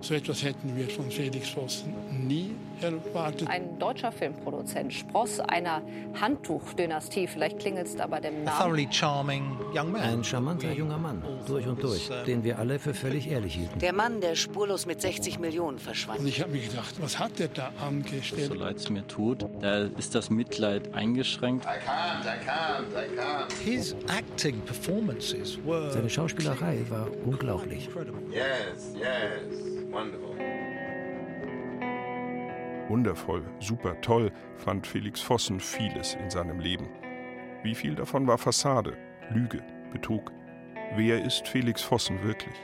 So etwas hätten wir von Felix Vossen nie erwartet. Ein deutscher Filmproduzent, Spross einer Handtuchdynastie, vielleicht klingelt es da bei dem Namen. Ein charmanter junger Mann, durch und durch, den wir alle für völlig ehrlich hielten. Der Mann, der spurlos mit 60 Millionen Und verschwand. ich habe mir gedacht, was hat der da angestellt? So leid es mir tut, da ist das Mitleid eingeschränkt. His acting performances were Seine Schauspielerei war unglaublich. incredible. Yes, yes. Wonderful. Wundervoll, super toll fand Felix Vossen vieles in seinem Leben. Wie viel davon war Fassade, Lüge, Betrug? Wer ist Felix Vossen wirklich?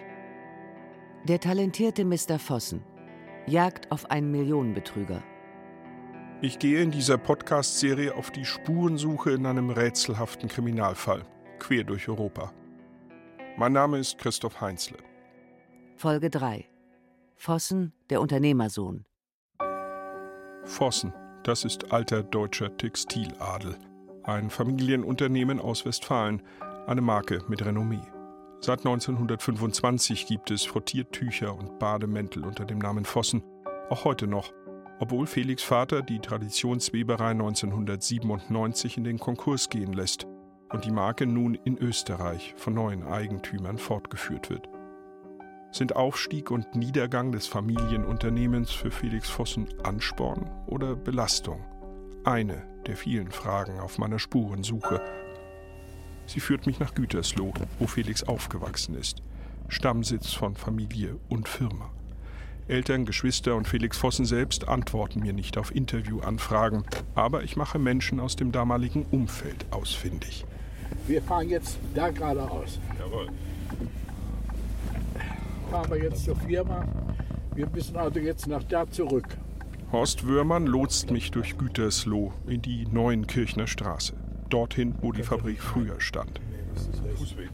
Der talentierte Mr. Vossen jagt auf einen Millionenbetrüger. Ich gehe in dieser Podcast-Serie auf die Spurensuche in einem rätselhaften Kriminalfall, quer durch Europa. Mein Name ist Christoph Heinzle. Folge 3. Vossen, der Unternehmersohn. Vossen, das ist alter deutscher Textiladel. Ein Familienunternehmen aus Westfalen, eine Marke mit Renommee. Seit 1925 gibt es Frottiertücher und Bademäntel unter dem Namen Vossen, auch heute noch, obwohl Felix Vater die Traditionsweberei 1997 in den Konkurs gehen lässt und die Marke nun in Österreich von neuen Eigentümern fortgeführt wird. Sind Aufstieg und Niedergang des Familienunternehmens für Felix Vossen Ansporn oder Belastung? Eine der vielen Fragen auf meiner Spurensuche. Sie führt mich nach Gütersloh, wo Felix aufgewachsen ist. Stammsitz von Familie und Firma. Eltern, Geschwister und Felix Vossen selbst antworten mir nicht auf Interviewanfragen, aber ich mache Menschen aus dem damaligen Umfeld ausfindig. Wir fahren jetzt da geradeaus. Jawohl. Wir jetzt zur Firma. Wir müssen also jetzt nach da zurück. Horst Wörmann lotst mich durch Gütersloh in die Neuenkirchner Straße. Dorthin, wo die Fabrik früher stand.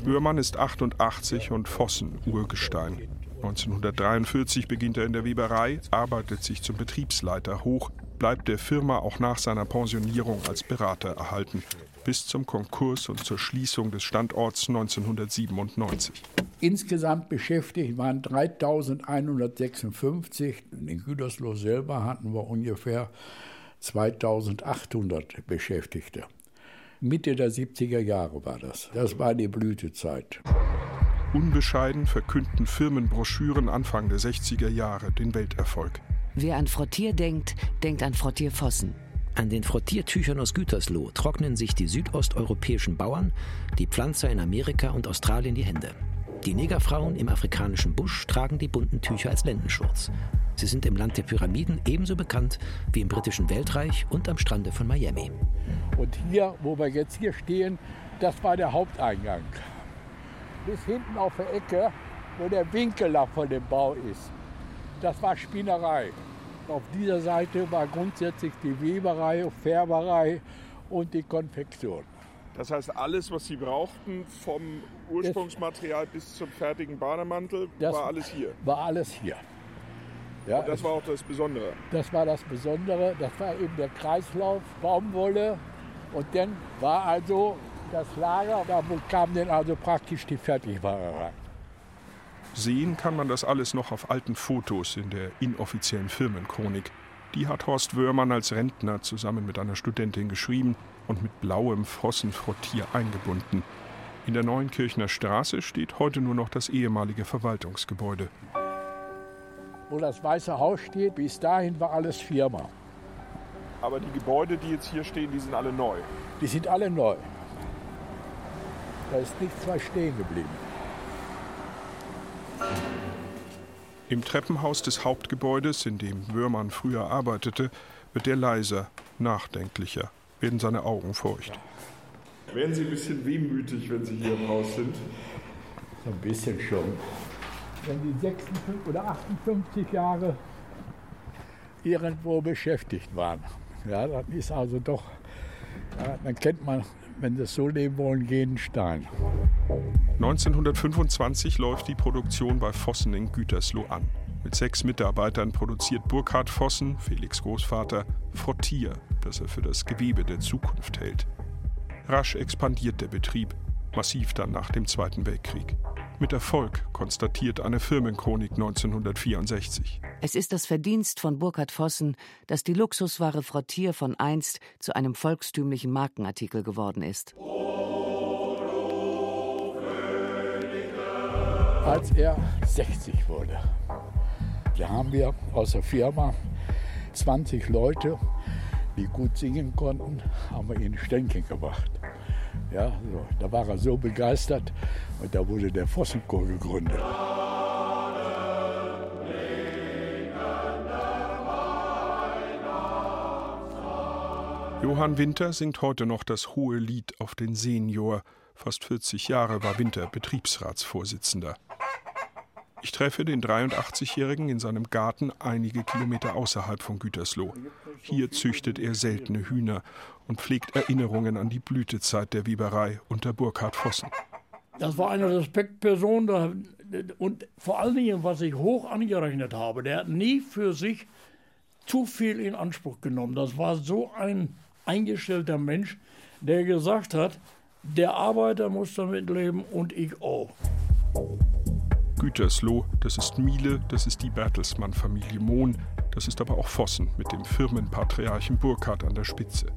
Wörmann ist 88 und Vossen Urgestein. 1943 beginnt er in der Weberei, arbeitet sich zum Betriebsleiter hoch, bleibt der Firma auch nach seiner Pensionierung als Berater erhalten, bis zum Konkurs und zur Schließung des Standorts 1997. Insgesamt beschäftigt waren 3156. In Gütersloh selber hatten wir ungefähr 2800 Beschäftigte. Mitte der 70er Jahre war das. Das war die Blütezeit. Unbescheiden verkünden Firmenbroschüren Anfang der 60er Jahre den Welterfolg. Wer an Frottier denkt, denkt an Frottier Vossen. An den Frottiertüchern aus Gütersloh trocknen sich die südosteuropäischen Bauern, die Pflanzer in Amerika und Australien die Hände. Die Negerfrauen im afrikanischen Busch tragen die bunten Tücher als Lendenschurz. Sie sind im Land der Pyramiden ebenso bekannt wie im britischen Weltreich und am Strande von Miami. Und hier, wo wir jetzt hier stehen, das war der Haupteingang. Bis hinten auf der Ecke, wo der Winkel von dem Bau ist, das war Spinnerei. Auf dieser Seite war grundsätzlich die Weberei, Färberei und die Konfektion. Das heißt, alles, was Sie brauchten, vom Ursprungsmaterial bis zum fertigen Bademantel, Das war alles hier. War alles hier. Ja, Und das war auch das Besondere. Das war das Besondere. Das war eben der Kreislauf, Baumwolle. Und dann war also das Lager, da kam dann also praktisch die Fertigware rein. Sehen kann man das alles noch auf alten Fotos in der inoffiziellen Firmenchronik. Die hat Horst Wörmann als Rentner zusammen mit einer Studentin geschrieben und mit blauem Frossenfrottier eingebunden. In der Neuenkirchner Straße steht heute nur noch das ehemalige Verwaltungsgebäude. Wo das Weiße Haus steht, bis dahin war alles Firma. Aber die Gebäude, die jetzt hier stehen, die sind alle neu. Die sind alle neu. Da ist nichts mehr stehen geblieben. Im Treppenhaus des Hauptgebäudes, in dem Wörmann früher arbeitete, wird er leiser, nachdenklicher, werden seine Augen feucht. Werden Sie ein bisschen wehmütig, wenn Sie hier im Haus sind? So ein bisschen schon. Wenn die 56 oder 58 Jahre irgendwo beschäftigt waren, ja, dann ist also doch, ja, dann kennt man, wenn sie so leben wollen, jeden Stein. 1925 läuft die Produktion bei Vossen in Gütersloh an. Mit sechs Mitarbeitern produziert Burkhard Vossen, Felix Großvater, Frottier, das er für das Gewebe der Zukunft hält. Rasch expandiert der Betrieb, massiv dann nach dem Zweiten Weltkrieg. Mit Erfolg, konstatiert eine Firmenchronik 1964. Es ist das Verdienst von Burkhard Vossen, dass die Luxusware Frottier von einst zu einem volkstümlichen Markenartikel geworden ist. Als er 60 wurde, da haben wir aus der Firma 20 Leute, die gut singen konnten, haben wir in Stenken gebracht. Ja, so. Da war er so begeistert und da wurde der Vossenchor gegründet. Johann Winter singt heute noch das hohe Lied auf den Senior. Fast 40 Jahre war Winter Betriebsratsvorsitzender. Ich treffe den 83-Jährigen in seinem Garten einige Kilometer außerhalb von Gütersloh. Hier züchtet er seltene Hühner und pflegt Erinnerungen an die Blütezeit der Weberei unter Burkhard Vossen. Das war eine Respektperson und vor allen Dingen, was ich hoch angerechnet habe, der hat nie für sich zu viel in Anspruch genommen. Das war so ein eingestellter Mensch, der gesagt hat, der Arbeiter muss damit leben und ich auch. Gütersloh, das ist Miele, das ist die Bertelsmann-Familie Mohn, das ist aber auch Vossen mit dem Firmenpatriarchen Burkhardt an der Spitze.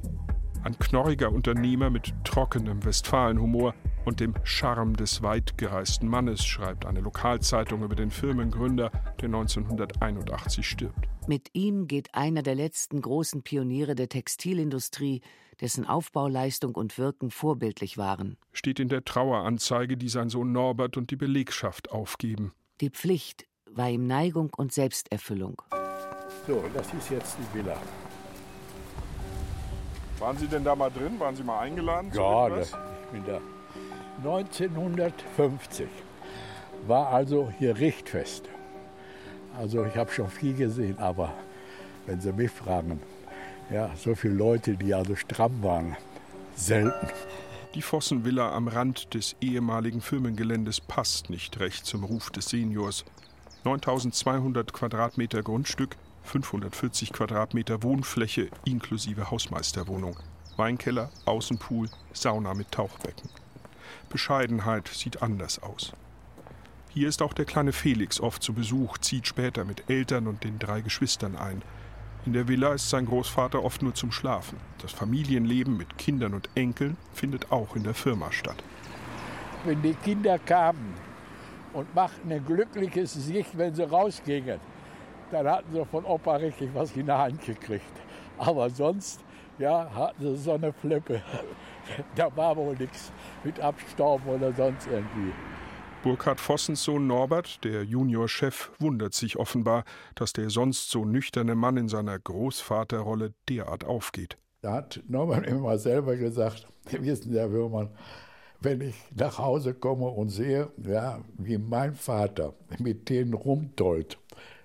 Ein knorriger Unternehmer mit trockenem Westfalenhumor und dem Charme des weit gereisten Mannes, schreibt eine Lokalzeitung über den Firmengründer, der 1981 stirbt. Mit ihm geht einer der letzten großen Pioniere der Textilindustrie, dessen Aufbauleistung und Wirken vorbildlich waren. Steht in der Traueranzeige, die sein Sohn Norbert und die Belegschaft aufgeben. Die Pflicht war ihm Neigung und Selbsterfüllung. So, das ist jetzt die Villa. Waren Sie denn da mal drin? Waren Sie mal eingeladen? Ja, das, ich bin da. 1950 war also hier Richtfest. Also ich habe schon viel gesehen, aber wenn Sie mich fragen, ja, so viele Leute, die also stramm waren, selten. Die Vossenvilla am Rand des ehemaligen Firmengeländes passt nicht recht zum Ruf des Seniors. 9200 Quadratmeter Grundstück, 540 Quadratmeter Wohnfläche inklusive Hausmeisterwohnung, Weinkeller, Außenpool, Sauna mit Tauchbecken. Bescheidenheit sieht anders aus. Hier ist auch der kleine Felix oft zu Besuch, zieht später mit Eltern und den drei Geschwistern ein. In der Villa ist sein Großvater oft nur zum Schlafen. Das Familienleben mit Kindern und Enkeln findet auch in der Firma statt. Wenn die Kinder kamen und machten ein glückliches Gesicht, wenn sie rausgingen, dann hatten sie von Opa richtig was in der Hand gekriegt. Aber sonst, ja, hatten sie so eine Flippe. Da war wohl nichts mit Abstauben oder sonst irgendwie. Burkhard Vossens Sohn Norbert, der Juniorchef, wundert sich offenbar, dass der sonst so nüchterne Mann in seiner Großvaterrolle derart aufgeht. Da hat Norbert immer selber gesagt, wissen Sie, Herr Würmann, wenn ich nach Hause komme und sehe, ja, wie mein Vater mit denen rumtollt,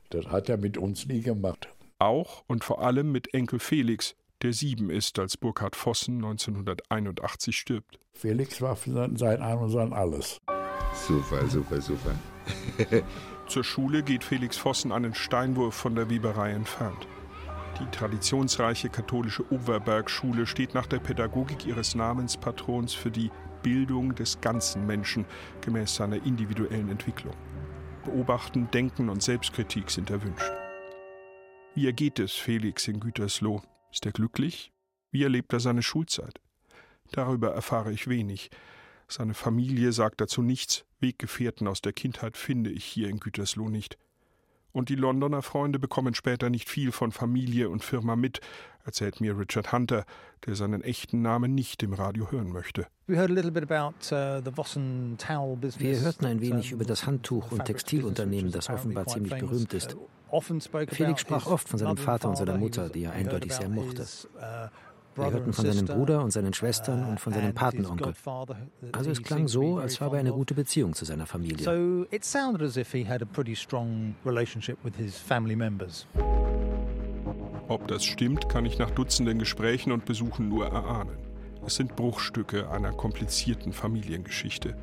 das hat er mit uns nie gemacht. Auch und vor allem mit Enkel Felix, der sieben ist, als Burkhard Vossen 1981 stirbt. Felix war sein Ein und sein Alles. Super, super, super. Zur Schule geht Felix Vossen einen Steinwurf von der Weberei entfernt. Die traditionsreiche katholische Oberbergschule steht nach der Pädagogik ihres Namenspatrons für die Bildung des ganzen Menschen gemäß seiner individuellen Entwicklung. Beobachten, Denken und Selbstkritik sind erwünscht. Wie ergeht es Felix in Gütersloh? Ist er glücklich? Wie erlebt er seine Schulzeit? Darüber erfahre ich wenig. Seine Familie sagt dazu nichts. Weggefährten aus der Kindheit finde ich hier in Gütersloh nicht. Und die Londoner Freunde bekommen später nicht viel von Familie und Firma mit, erzählt mir Richard Hunter, der seinen echten Namen nicht im Radio hören möchte. Uh, Wir hörten ein wenig über das Handtuch- und Textilunternehmen, das offenbar ziemlich berühmt ist. Uh, Felix sprach oft von seinem Vater und seiner Mutter, die er eindeutig sehr mochte. Wir hörten von seinem Bruder und seinen Schwestern und von seinem Patenonkel. Also es klang so, als habe er eine gute Beziehung zu seiner Familie. So it sounded as if he had a pretty strong relationship with his family members. Ob das stimmt, kann ich nach Dutzenden Gesprächen und Besuchen nur erahnen. Es sind Bruchstücke einer komplizierten Familiengeschichte.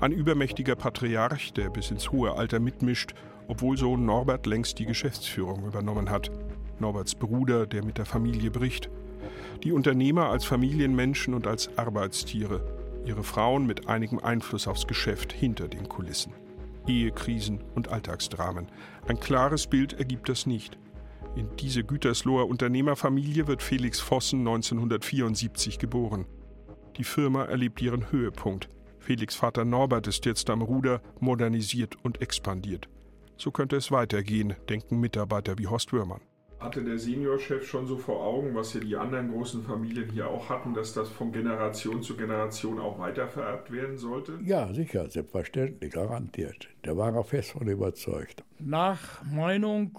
Ein übermächtiger Patriarch, der bis ins hohe Alter mitmischt, obwohl Sohn Norbert längst die Geschäftsführung übernommen hat. Norberts Bruder, der mit der Familie bricht. Die Unternehmer als Familienmenschen und als Arbeitstiere. ihre Frauen mit einigem Einfluss aufs Geschäft hinter den Kulissen. Ehekrisen und Alltagsdramen. Ein klares Bild ergibt das nicht. In diese Gütersloher Unternehmerfamilie wird Felix Vossen 1974 geboren. Die Firma erlebt ihren Höhepunkt. Felix Vater Norbert ist jetzt am Ruder, modernisiert und expandiert. So könnte es weitergehen, denken Mitarbeiter wie Horst Wörmann. Hatte der Seniorchef schon so vor Augen, was ja die anderen großen Familien hier auch hatten, dass das von Generation zu Generation auch weitervererbt werden sollte? Ja, sicher, selbstverständlich, garantiert. Der war auch fest von überzeugt. Nach Meinung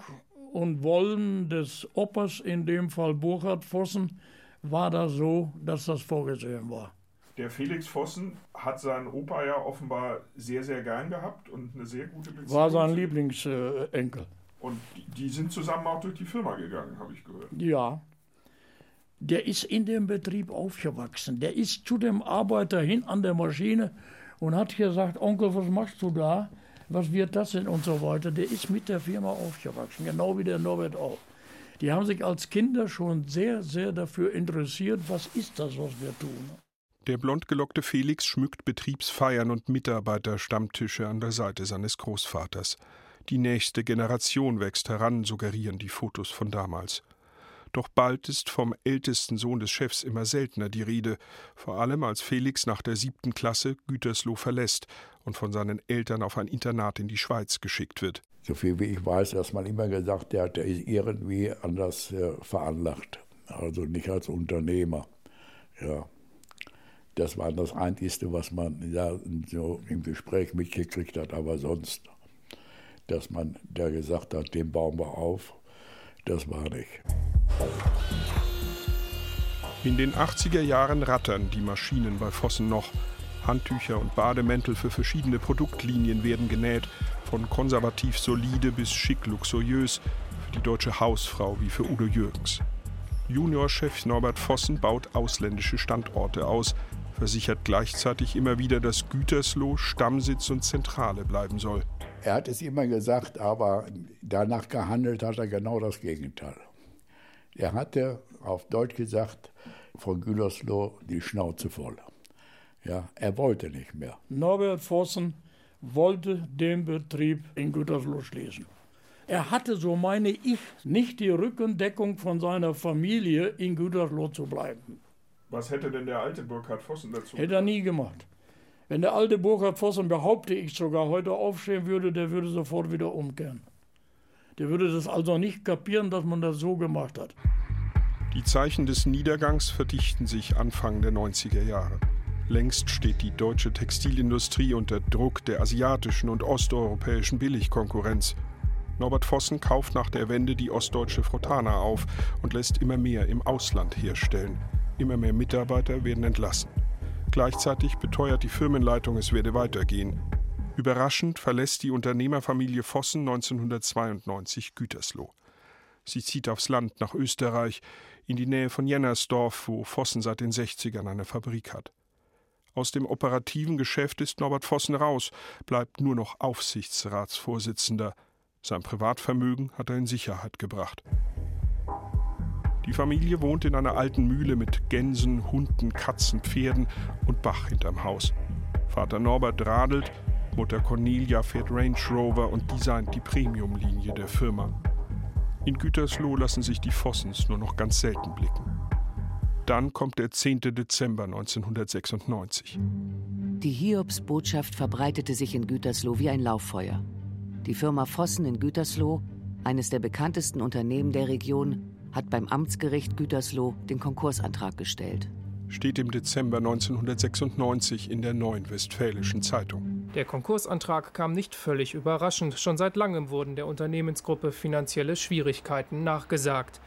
und Wollen des Opas, in dem Fall Burkhard Vossen, war das so, dass das vorgesehen war. Der Felix Vossen hat seinen Opa ja offenbar sehr, sehr gern gehabt und eine sehr gute Beziehung. War sein Lieblingsenkel. Und die sind zusammen auch durch die Firma gegangen, habe ich gehört. Ja. Der ist in dem Betrieb aufgewachsen. Der ist zu dem Arbeiter hin an der Maschine und hat gesagt, Onkel, was machst du da? Was wird das denn und so weiter. Der ist mit der Firma aufgewachsen, genau wie der Norbert auch. Die haben sich als Kinder schon sehr, sehr dafür interessiert, was ist das, was wir tun. Der blondgelockte Felix schmückt Betriebsfeiern und Mitarbeiterstammtische an der Seite seines Großvaters. Die nächste Generation wächst heran, suggerieren die Fotos von damals. Doch bald ist vom ältesten Sohn des Chefs immer seltener die Rede, vor allem als Felix nach der siebten Klasse Gütersloh verlässt und von seinen Eltern auf ein Internat in die Schweiz geschickt wird. So viel wie ich weiß, dass man immer gesagt hat, der ist irgendwie anders äh, veranlagt. Also nicht als Unternehmer. Ja, das war das Einzige, was man ja so im Gespräch mitgekriegt hat. Aber sonst, dass man da gesagt hat, den bauen wir auf, das war nicht. In den 80er Jahren rattern die Maschinen bei Vossen noch. Handtücher und Bademäntel für verschiedene Produktlinien werden genäht, von konservativ solide bis schick luxuriös, für die deutsche Hausfrau wie für Udo Jürgens. Juniorchef Norbert Vossen baut ausländische Standorte aus, versichert gleichzeitig immer wieder, dass Gütersloh Stammsitz und Zentrale bleiben soll. Er hat es immer gesagt, aber danach gehandelt hat er genau das Gegenteil. Er hatte auf Deutsch gesagt, von Gütersloh die Schnauze voll. Ja, er wollte nicht mehr. Norbert Vossen wollte den Betrieb in Gütersloh schließen. Er hatte, so meine ich, nicht die Rückendeckung von seiner Familie in Gütersloh zu bleiben. Was hätte denn der alte Burkhard Vossen dazu Hätte er nie gemacht. Wenn der alte Burkhard Vossen, behaupte ich sogar, heute aufstehen würde, der würde sofort wieder umkehren. Der würde das also nicht kapieren, dass man das so gemacht hat. Die Zeichen des Niedergangs verdichten sich Anfang der 90er Jahre. Längst steht die deutsche Textilindustrie unter Druck der asiatischen und osteuropäischen Billigkonkurrenz. Norbert Vossen kauft nach der Wende die ostdeutsche Frotana auf und lässt immer mehr im Ausland herstellen. Immer mehr Mitarbeiter werden entlassen. Gleichzeitig beteuert die Firmenleitung, es werde weitergehen. Überraschend verlässt die Unternehmerfamilie Vossen 1992 Gütersloh. Sie zieht aufs Land nach Österreich, in die Nähe von Jennersdorf, wo Vossen seit den 60ern eine Fabrik hat. Aus dem operativen Geschäft ist Norbert Vossen raus, bleibt nur noch Aufsichtsratsvorsitzender. Sein Privatvermögen hat er in Sicherheit gebracht. Die Familie wohnt in einer alten Mühle mit Gänsen, Hunden, Katzen, Pferden und Bach hinterm Haus. Vater Norbert radelt, Mutter Cornelia fährt Range Rover und designt die Premium-Linie der Firma. In Gütersloh lassen sich die Vossens nur noch ganz selten blicken. Dann kommt der 10. Dezember 1996. Die Hiobs-Botschaft verbreitete sich in Gütersloh wie ein Lauffeuer. Die Firma Vossen in Gütersloh, eines der bekanntesten Unternehmen der Region, hat beim Amtsgericht Gütersloh den Konkursantrag gestellt. Steht im Dezember 1996 in der Neuen Westfälischen Zeitung. Der Konkursantrag kam nicht völlig überraschend. Schon seit langem wurden der Unternehmensgruppe finanzielle Schwierigkeiten nachgesagt.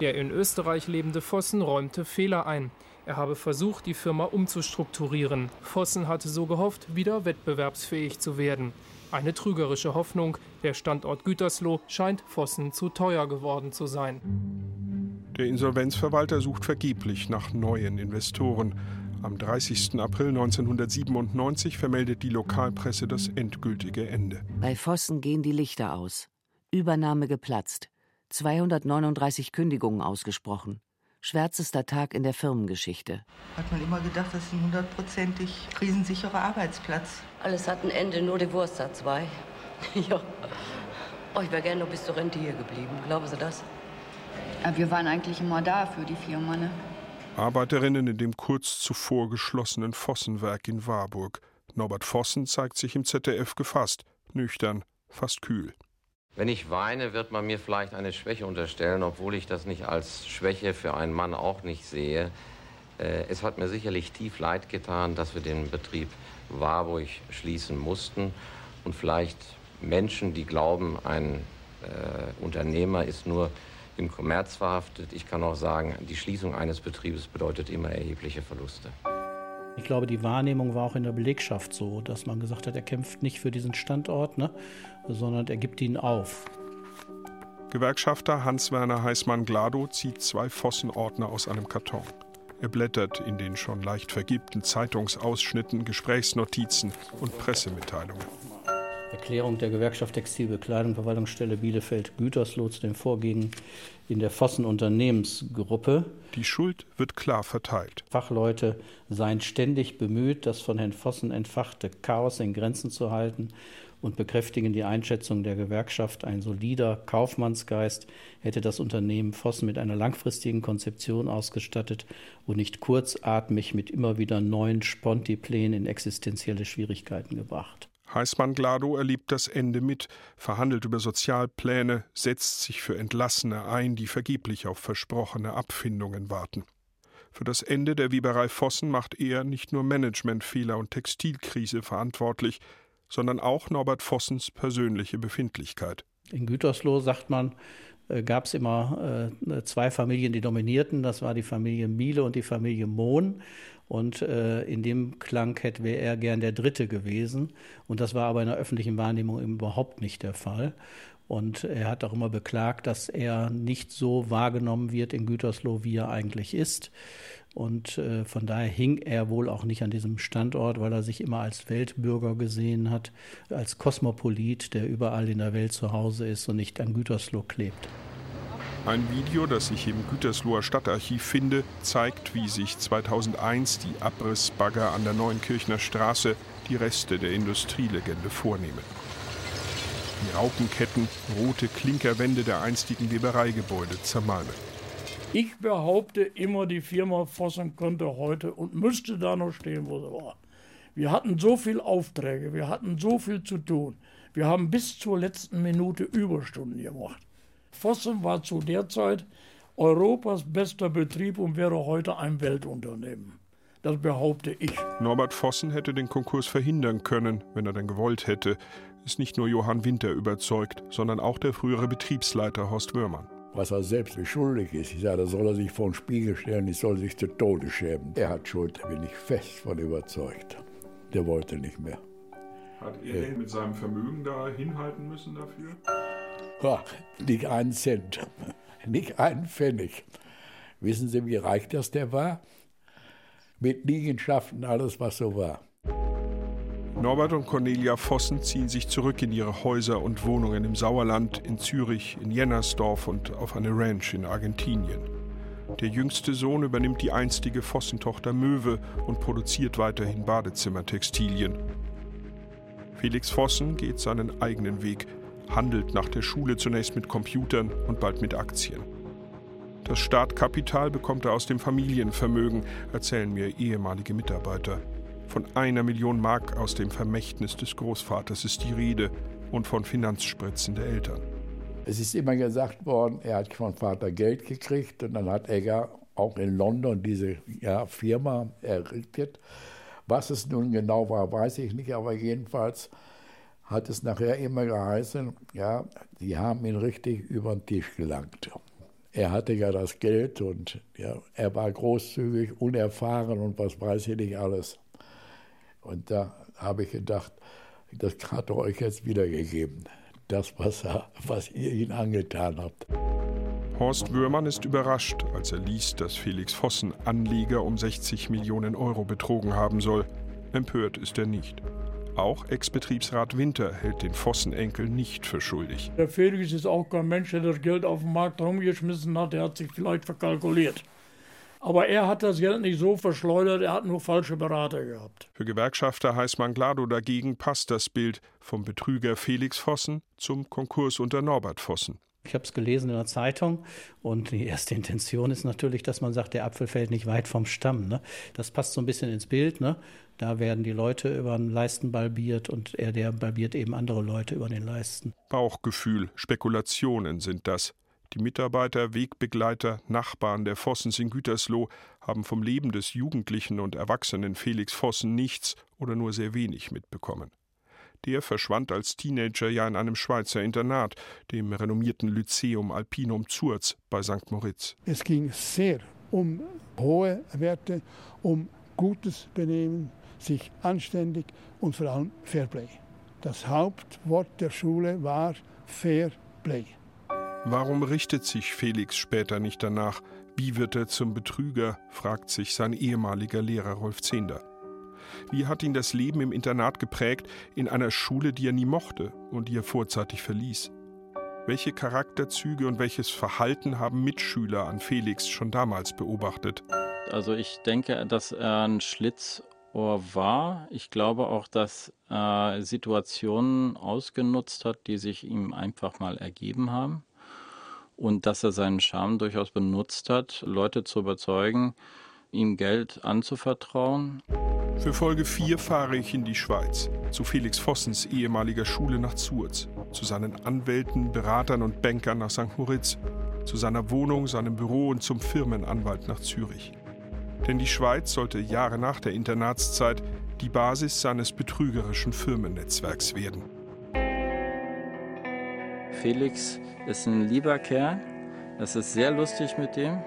Der in Österreich lebende Vossen räumte Fehler ein. Er habe versucht, die Firma umzustrukturieren. Vossen hatte so gehofft, wieder wettbewerbsfähig zu werden. Eine trügerische Hoffnung, der Standort Gütersloh scheint Vossen zu teuer geworden zu sein. Der Insolvenzverwalter sucht vergeblich nach neuen Investoren. Am 30. April 1997 vermeldet die Lokalpresse das endgültige Ende. Bei Vossen gehen die Lichter aus. Übernahme geplatzt. 239 Kündigungen ausgesprochen. schwärzester Tag in der Firmengeschichte. Hat man immer gedacht, das ist ein hundertprozentig krisensicherer Arbeitsplatz. Alles hat ein Ende, nur die Wurst hat zwei. ja. Oh, ich wäre gerne noch bis zur Rente hier geblieben. Glauben Sie das? Wir waren eigentlich immer da für die Firma, ne? Arbeiterinnen in dem kurz zuvor geschlossenen Vossenwerk in Warburg. Norbert Vossen zeigt sich im ZDF gefasst, nüchtern, fast kühl. Wenn ich weine, wird man mir vielleicht eine Schwäche unterstellen, obwohl ich das nicht als Schwäche für einen Mann auch nicht sehe. Äh, es hat mir sicherlich tief leid getan, dass wir den Betrieb Warburg schließen mussten. Und vielleicht Menschen, die glauben, ein äh, Unternehmer ist nur im Kommerz verhaftet. Ich kann auch sagen, die Schließung eines Betriebes bedeutet immer erhebliche Verluste. Ich glaube, die Wahrnehmung war auch in der Belegschaft so, dass man gesagt hat, er kämpft nicht für diesen Standort, ne, sondern er gibt ihn auf. Gewerkschafter Hans-Werner Heißmann-Glado zieht zwei Fossenordner aus einem Karton. Er blättert in den schon leicht vergilbten Zeitungsausschnitten, Gesprächsnotizen und Pressemitteilungen. Erklärung der Gewerkschaft Textilbekleidung Verwaltungsstelle Bielefeld Gütersloh zu den Vorgängen in der Vossen Unternehmensgruppe. Die Schuld wird klar verteilt. Fachleute seien ständig bemüht, das von Herrn Vossen entfachte Chaos in Grenzen zu halten und bekräftigen die Einschätzung der Gewerkschaft, ein solider Kaufmannsgeist hätte das Unternehmen Vossen mit einer langfristigen Konzeption ausgestattet und nicht kurzatmig mit immer wieder neuen Sponti-Plänen in existenzielle Schwierigkeiten gebracht. Heißmann-Glado erlebt das Ende mit, verhandelt über Sozialpläne, setzt sich für Entlassene ein, die vergeblich auf versprochene Abfindungen warten. Für das Ende der Weberei Vossen macht er nicht nur Managementfehler und Textilkrise verantwortlich, sondern auch Norbert Vossens persönliche Befindlichkeit. In Gütersloh, sagt man, äh, gab es immer äh, zwei Familien, die dominierten. Das war die Familie Miele und die Familie Mohn. Und äh, in dem Klang hätte wäre er gern der Dritte gewesen. Und das war aber in der öffentlichen Wahrnehmung überhaupt nicht der Fall. Und er hat auch immer beklagt, dass er nicht so wahrgenommen wird in Gütersloh, wie er eigentlich ist. Und äh, von daher hing er wohl auch nicht an diesem Standort, weil er sich immer als Weltbürger gesehen hat, als Kosmopolit, der überall in der Welt zu Hause ist und nicht an Gütersloh klebt. Ein Video, das ich im Gütersloher Stadtarchiv finde, zeigt, wie sich 2001 die Abrissbagger an der Neuenkirchner Straße die Reste der Industrielegende vornehmen. Die Raupenketten, rote Klinkerwände der einstigen Webereigebäude zermalmen. Ich behaupte immer, die Firma Vossen könnte heute und müsste da noch stehen, wo sie war. Wir hatten so viele Aufträge, wir hatten so viel zu tun. Wir haben bis zur letzten Minute Überstunden gemacht. Vossen war zu der Zeit Europas bester Betrieb und wäre heute ein Weltunternehmen. Das behaupte ich. Norbert Vossen hätte den Konkurs verhindern können, wenn er denn gewollt hätte. Ist nicht nur Johann Winter überzeugt, sondern auch der frühere Betriebsleiter Horst Wörmann. Was er selbst schuldig ist, ich sage, da soll er sich vor den Spiegel stellen, ich soll sich zu Tode schämen. Er hat Schuld, da bin ich fest von überzeugt. Der wollte nicht mehr. Hat er äh. mit seinem Vermögen da hinhalten müssen dafür? Ja, nicht einen Cent, nicht einen Pfennig. Wissen Sie, wie reich das der war? Mit Liegenschaften, alles, was so war. Norbert und Cornelia Vossen ziehen sich zurück in ihre Häuser und Wohnungen im Sauerland, in Zürich, in Jennersdorf und auf eine Ranch in Argentinien. Der jüngste Sohn übernimmt die einstige Vossentochter Möwe und produziert weiterhin Badezimmertextilien. Felix Vossen geht seinen eigenen Weg handelt nach der Schule zunächst mit Computern und bald mit Aktien. Das Startkapital bekommt er aus dem Familienvermögen, erzählen mir ehemalige Mitarbeiter. Von einer Million Mark aus dem Vermächtnis des Großvaters ist die Rede und von Finanzspritzen der Eltern. Es ist immer gesagt worden, er hat von Vater Geld gekriegt und dann hat Egger auch in London diese ja, Firma errichtet. Was es nun genau war, weiß ich nicht, aber jedenfalls hat es nachher immer geheißen, ja, die haben ihn richtig über den Tisch gelangt. Er hatte ja das Geld und ja, er war großzügig, unerfahren und was weiß ich nicht alles. Und da habe ich gedacht, das hat er euch jetzt wiedergegeben. Das, was, er, was ihr ihn angetan habt. Horst Wöhrmann ist überrascht, als er liest, dass Felix Vossen Anleger um 60 Millionen Euro betrogen haben soll. Empört ist er nicht. Auch Ex-Betriebsrat Winter hält den Vossenenkel nicht für schuldig. Der Felix ist auch kein Mensch, der das Geld auf dem Markt herumgeschmissen hat. Der hat sich vielleicht verkalkuliert. Aber er hat das Geld nicht so verschleudert, er hat nur falsche Berater gehabt. Für Gewerkschafter Heißmann Glado dagegen passt das Bild vom Betrüger Felix Vossen zum Konkurs unter Norbert Vossen. Ich habe es gelesen in der Zeitung und die erste Intention ist natürlich, dass man sagt, der Apfel fällt nicht weit vom Stamm. Ne? Das passt so ein bisschen ins Bild. Ne? Da werden die Leute über den Leisten balbiert und er, der balbiert eben andere Leute über den Leisten. Bauchgefühl, Spekulationen sind das. Die Mitarbeiter, Wegbegleiter, Nachbarn der Vossens in Gütersloh haben vom Leben des Jugendlichen und Erwachsenen Felix Vossen nichts oder nur sehr wenig mitbekommen. Der verschwand als Teenager ja in einem Schweizer Internat, dem renommierten Lyceum Alpinum Zurz bei St. Moritz. Es ging sehr um hohe Werte, um gutes Benehmen, sich anständig und vor allem Fairplay. Das Hauptwort der Schule war Fairplay. Warum richtet sich Felix später nicht danach? Wie wird er zum Betrüger? fragt sich sein ehemaliger Lehrer Rolf Zehnder. Wie hat ihn das Leben im Internat geprägt, in einer Schule, die er nie mochte und die er vorzeitig verließ? Welche Charakterzüge und welches Verhalten haben Mitschüler an Felix schon damals beobachtet? Also ich denke, dass er ein Schlitzohr war. Ich glaube auch, dass er Situationen ausgenutzt hat, die sich ihm einfach mal ergeben haben und dass er seinen Charme durchaus benutzt hat, Leute zu überzeugen, ihm Geld anzuvertrauen. Für Folge 4 fahre ich in die Schweiz, zu Felix Vossens ehemaliger Schule nach Zurz, zu seinen Anwälten, Beratern und Bankern nach St. Moritz, zu seiner Wohnung, seinem Büro und zum Firmenanwalt nach Zürich. Denn die Schweiz sollte Jahre nach der Internatszeit die Basis seines betrügerischen Firmennetzwerks werden. Felix ist ein lieber Kerl. Es ist sehr lustig mit dem.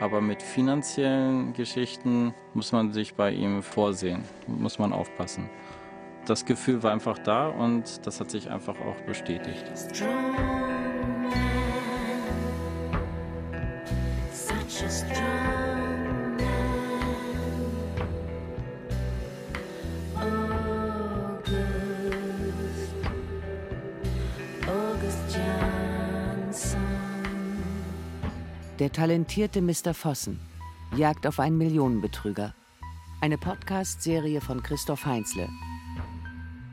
Aber mit finanziellen Geschichten muss man sich bei ihm vorsehen, muss man aufpassen. Das Gefühl war einfach da und das hat sich einfach auch bestätigt. Der talentierte Mr. Vossen jagt auf einen Millionenbetrüger. Eine Podcast-Serie von Christoph Heinzle.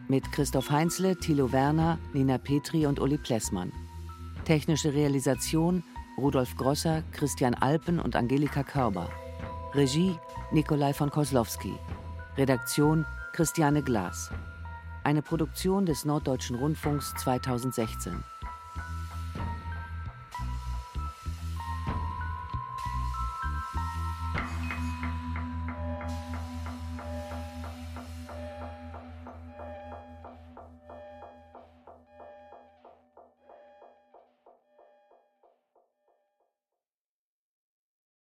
Mit Christoph Heinzle, Thilo Werner, Nina Petri und Uli Plessmann. Technische Realisation Rudolf Grosser, Christian Alpen und Angelika Körber. Regie Nikolai von Koslowski. Redaktion Christiane Glas. Eine Produktion des Norddeutschen Rundfunks 2016.